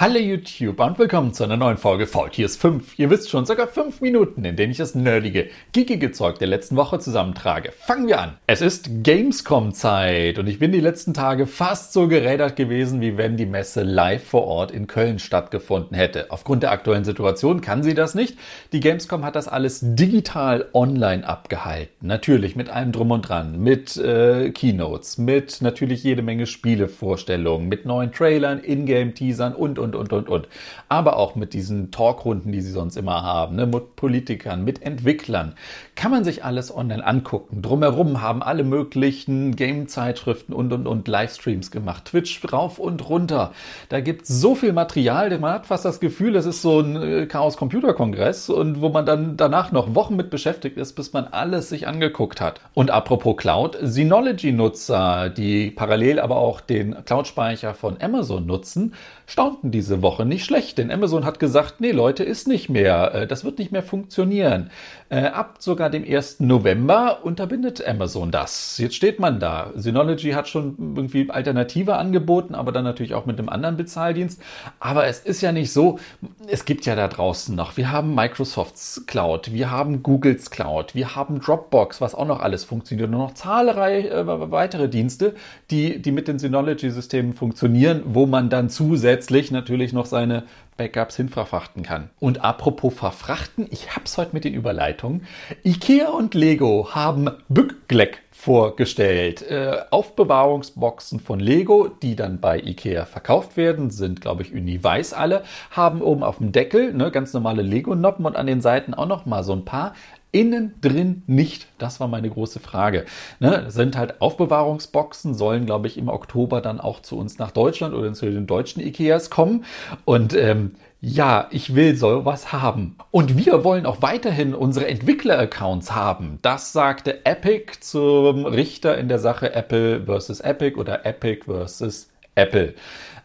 Hallo YouTube und willkommen zu einer neuen Folge Faultiers 5. Ihr wisst schon, circa 5 Minuten, in denen ich das nerdige, geekige Zeug der letzten Woche zusammentrage. Fangen wir an. Es ist Gamescom-Zeit und ich bin die letzten Tage fast so gerädert gewesen, wie wenn die Messe live vor Ort in Köln stattgefunden hätte. Aufgrund der aktuellen Situation kann sie das nicht. Die Gamescom hat das alles digital online abgehalten. Natürlich mit allem drum und dran, mit äh, Keynotes, mit natürlich jede Menge Spielevorstellungen, mit neuen Trailern, Ingame-Teasern und und und, und, und, und. Aber auch mit diesen Talkrunden, die sie sonst immer haben, ne? mit Politikern, mit Entwicklern. Kann man sich alles online angucken. Drumherum haben alle möglichen Game-Zeitschriften und, und, und Livestreams gemacht. Twitch rauf und runter. Da gibt es so viel Material, man hat fast das Gefühl, es ist so ein äh, Chaos-Computer-Kongress und wo man dann danach noch Wochen mit beschäftigt ist, bis man alles sich angeguckt hat. Und apropos Cloud, Synology-Nutzer, die parallel aber auch den Cloud-Speicher von Amazon nutzen, staunten diese Woche nicht schlecht, denn Amazon hat gesagt, nee Leute, ist nicht mehr, äh, das wird nicht mehr funktionieren. Äh, ab sogar dem 1. November unterbindet Amazon das. Jetzt steht man da. Synology hat schon irgendwie Alternative angeboten, aber dann natürlich auch mit einem anderen Bezahldienst. Aber es ist ja nicht so, es gibt ja da draußen noch, wir haben Microsofts Cloud, wir haben Googles Cloud, wir haben Dropbox, was auch noch alles funktioniert und noch zahlreiche äh, weitere Dienste, die, die mit den Synology-Systemen funktionieren, wo man dann zusätzlich natürlich noch seine Backups hinverfrachten kann. Und apropos verfrachten, ich hab's heute mit den Überleitungen. Ikea und Lego haben Bückgleck vorgestellt. Äh, Aufbewahrungsboxen von Lego, die dann bei Ikea verkauft werden, sind, glaube ich, uni-weiß alle, haben oben auf dem Deckel ne, ganz normale Lego-Noppen und an den Seiten auch noch mal so ein paar Innen drin nicht. Das war meine große Frage. Ne, sind halt Aufbewahrungsboxen, sollen, glaube ich, im Oktober dann auch zu uns nach Deutschland oder zu den deutschen Ikeas kommen. Und ähm, ja, ich will sowas haben. Und wir wollen auch weiterhin unsere Entwickler-Accounts haben. Das sagte Epic zum Richter in der Sache Apple versus Epic oder Epic versus Apple.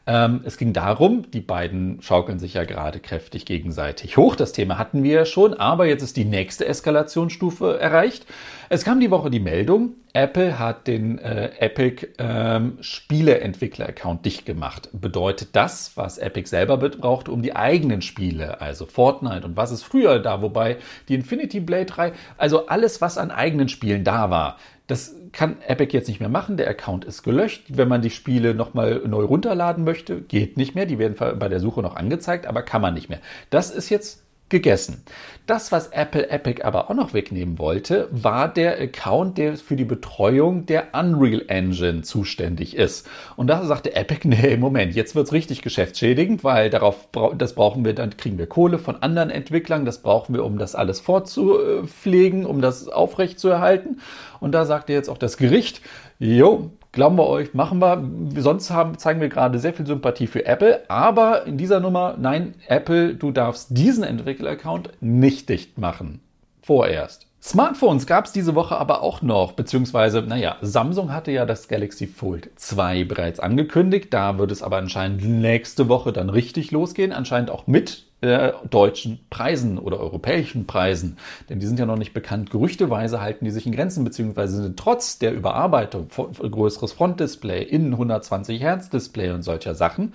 Ähm, es ging darum, die beiden schaukeln sich ja gerade kräftig gegenseitig hoch. Das Thema hatten wir ja schon, aber jetzt ist die nächste Eskalationsstufe erreicht. Es kam die Woche die Meldung, Apple hat den äh, Epic ähm, Spieleentwickler-Account dicht gemacht. Bedeutet das, was Epic selber braucht, um die eigenen Spiele, also Fortnite und was ist früher da, wobei die Infinity Blade 3, also alles, was an eigenen Spielen da war, das kann Epic jetzt nicht mehr machen. Der Account ist gelöscht. Wenn man die Spiele nochmal neu runterladen möchte, geht nicht mehr. Die werden bei der Suche noch angezeigt, aber kann man nicht mehr. Das ist jetzt gegessen. Das, was Apple Epic aber auch noch wegnehmen wollte, war der Account, der für die Betreuung der Unreal Engine zuständig ist. Und da sagte Epic, nee, Moment, jetzt wird's richtig geschäftsschädigend, weil darauf, das brauchen wir, dann kriegen wir Kohle von anderen Entwicklern, das brauchen wir, um das alles vorzupflegen, um das aufrechtzuerhalten. Und da sagte jetzt auch das Gericht, jo, Glauben wir euch, machen wir. Sonst haben, zeigen wir gerade sehr viel Sympathie für Apple. Aber in dieser Nummer, nein, Apple, du darfst diesen Entwickler-Account nicht dicht machen. Vorerst. Smartphones gab es diese Woche aber auch noch, beziehungsweise, naja, Samsung hatte ja das Galaxy Fold 2 bereits angekündigt. Da wird es aber anscheinend nächste Woche dann richtig losgehen. Anscheinend auch mit äh, deutschen Preisen oder europäischen Preisen. Denn die sind ja noch nicht bekannt. Gerüchteweise halten die sich in Grenzen, beziehungsweise sind trotz der Überarbeitung, größeres Frontdisplay, innen 120 Hertz Display und solcher Sachen,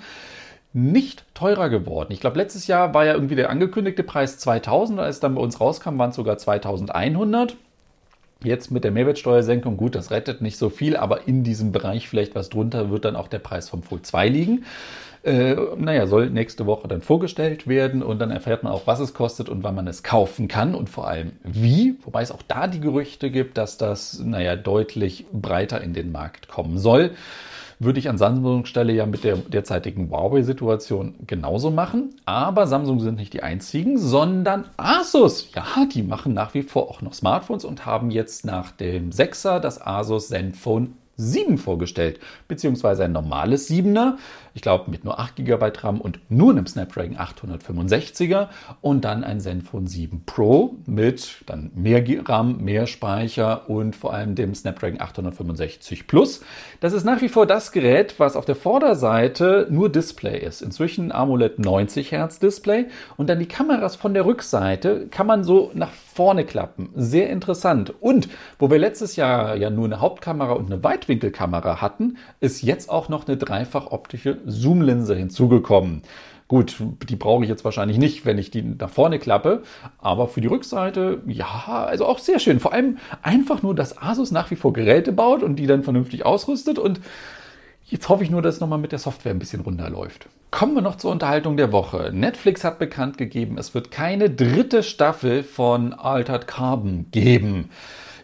nicht teurer geworden. Ich glaube, letztes Jahr war ja irgendwie der angekündigte Preis 2000, als es dann bei uns rauskam, waren es sogar 2100. Jetzt mit der Mehrwertsteuersenkung, gut, das rettet nicht so viel, aber in diesem Bereich vielleicht was drunter wird dann auch der Preis vom Fold 2 liegen. Äh, naja, soll nächste Woche dann vorgestellt werden und dann erfährt man auch, was es kostet und wann man es kaufen kann und vor allem wie. Wobei es auch da die Gerüchte gibt, dass das, naja, deutlich breiter in den Markt kommen soll. Würde ich an Samsungs Stelle ja mit der derzeitigen Huawei-Situation genauso machen. Aber Samsung sind nicht die einzigen, sondern Asus. Ja, die machen nach wie vor auch noch Smartphones und haben jetzt nach dem 6er das Asus Zenfone 7 vorgestellt, beziehungsweise ein normales 7er, ich glaube mit nur 8 GB RAM und nur einem Snapdragon 865er und dann ein Zenfone 7 Pro mit dann mehr RAM, mehr Speicher und vor allem dem Snapdragon 865 Plus. Das ist nach wie vor das Gerät, was auf der Vorderseite nur Display ist. Inzwischen AMOLED 90 Hertz Display und dann die Kameras von der Rückseite kann man so nach vorne klappen. Sehr interessant. Und wo wir letztes Jahr ja nur eine Hauptkamera und eine Weitwinkelkamera hatten, ist jetzt auch noch eine dreifach optische Zoomlinse hinzugekommen. Gut, die brauche ich jetzt wahrscheinlich nicht, wenn ich die nach vorne klappe. Aber für die Rückseite, ja, also auch sehr schön. Vor allem einfach nur, dass Asus nach wie vor Geräte baut und die dann vernünftig ausrüstet. Und jetzt hoffe ich nur, dass es nochmal mit der Software ein bisschen runterläuft. Kommen wir noch zur Unterhaltung der Woche. Netflix hat bekannt gegeben, es wird keine dritte Staffel von Altered Carbon geben.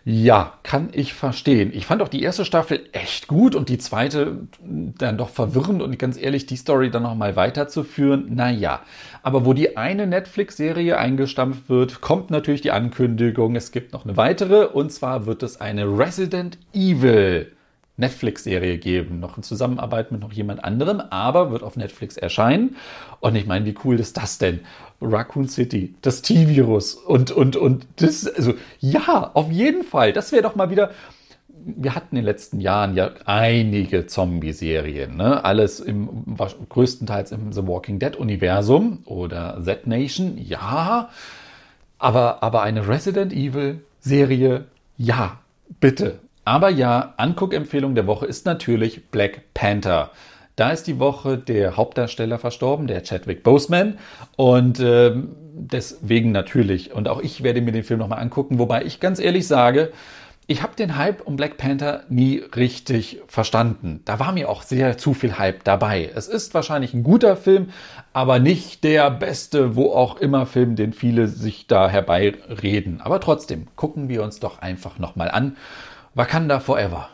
Ja, kann ich verstehen. Ich fand auch die erste Staffel echt gut und die zweite dann doch verwirrend und ganz ehrlich, die Story dann nochmal weiterzuführen, naja. Aber wo die eine Netflix-Serie eingestampft wird, kommt natürlich die Ankündigung, es gibt noch eine weitere und zwar wird es eine Resident Evil Netflix-Serie geben, noch in Zusammenarbeit mit noch jemand anderem, aber wird auf Netflix erscheinen. Und ich meine, wie cool ist das denn? Raccoon City, das T-Virus und, und, und das, also ja, auf jeden Fall. Das wäre doch mal wieder, wir hatten in den letzten Jahren ja einige Zombie-Serien, ne? Alles im, größtenteils im The Walking Dead-Universum oder Z-Nation, ja. Aber, aber eine Resident Evil-Serie, ja, bitte. Aber ja, Anguckempfehlung der Woche ist natürlich Black Panther. Da ist die Woche der Hauptdarsteller verstorben, der Chadwick Boseman. Und äh, deswegen natürlich. Und auch ich werde mir den Film nochmal angucken, wobei ich ganz ehrlich sage, ich habe den Hype um Black Panther nie richtig verstanden. Da war mir auch sehr zu viel Hype dabei. Es ist wahrscheinlich ein guter Film, aber nicht der beste, wo auch immer Film, den viele sich da herbeireden. Aber trotzdem, gucken wir uns doch einfach nochmal an. Wakanda Forever.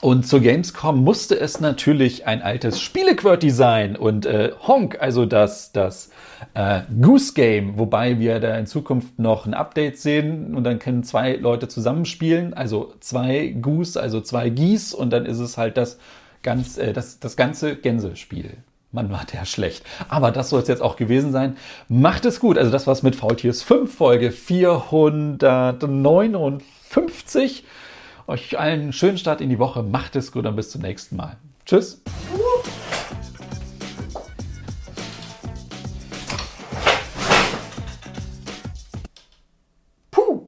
Und zur Gamescom musste es natürlich ein altes Spielequirty sein und äh, Honk, also das, das äh, Goose Game, wobei wir da in Zukunft noch ein Update sehen und dann können zwei Leute zusammenspielen, also zwei Goose, also zwei Gies und dann ist es halt das, ganz, äh, das, das ganze Gänsespiel. Man war der schlecht. Aber das soll es jetzt auch gewesen sein. Macht es gut. Also das war's mit Faultiers 5 Folge 459. Euch allen einen schönen Start in die Woche. Macht es gut und bis zum nächsten Mal. Tschüss.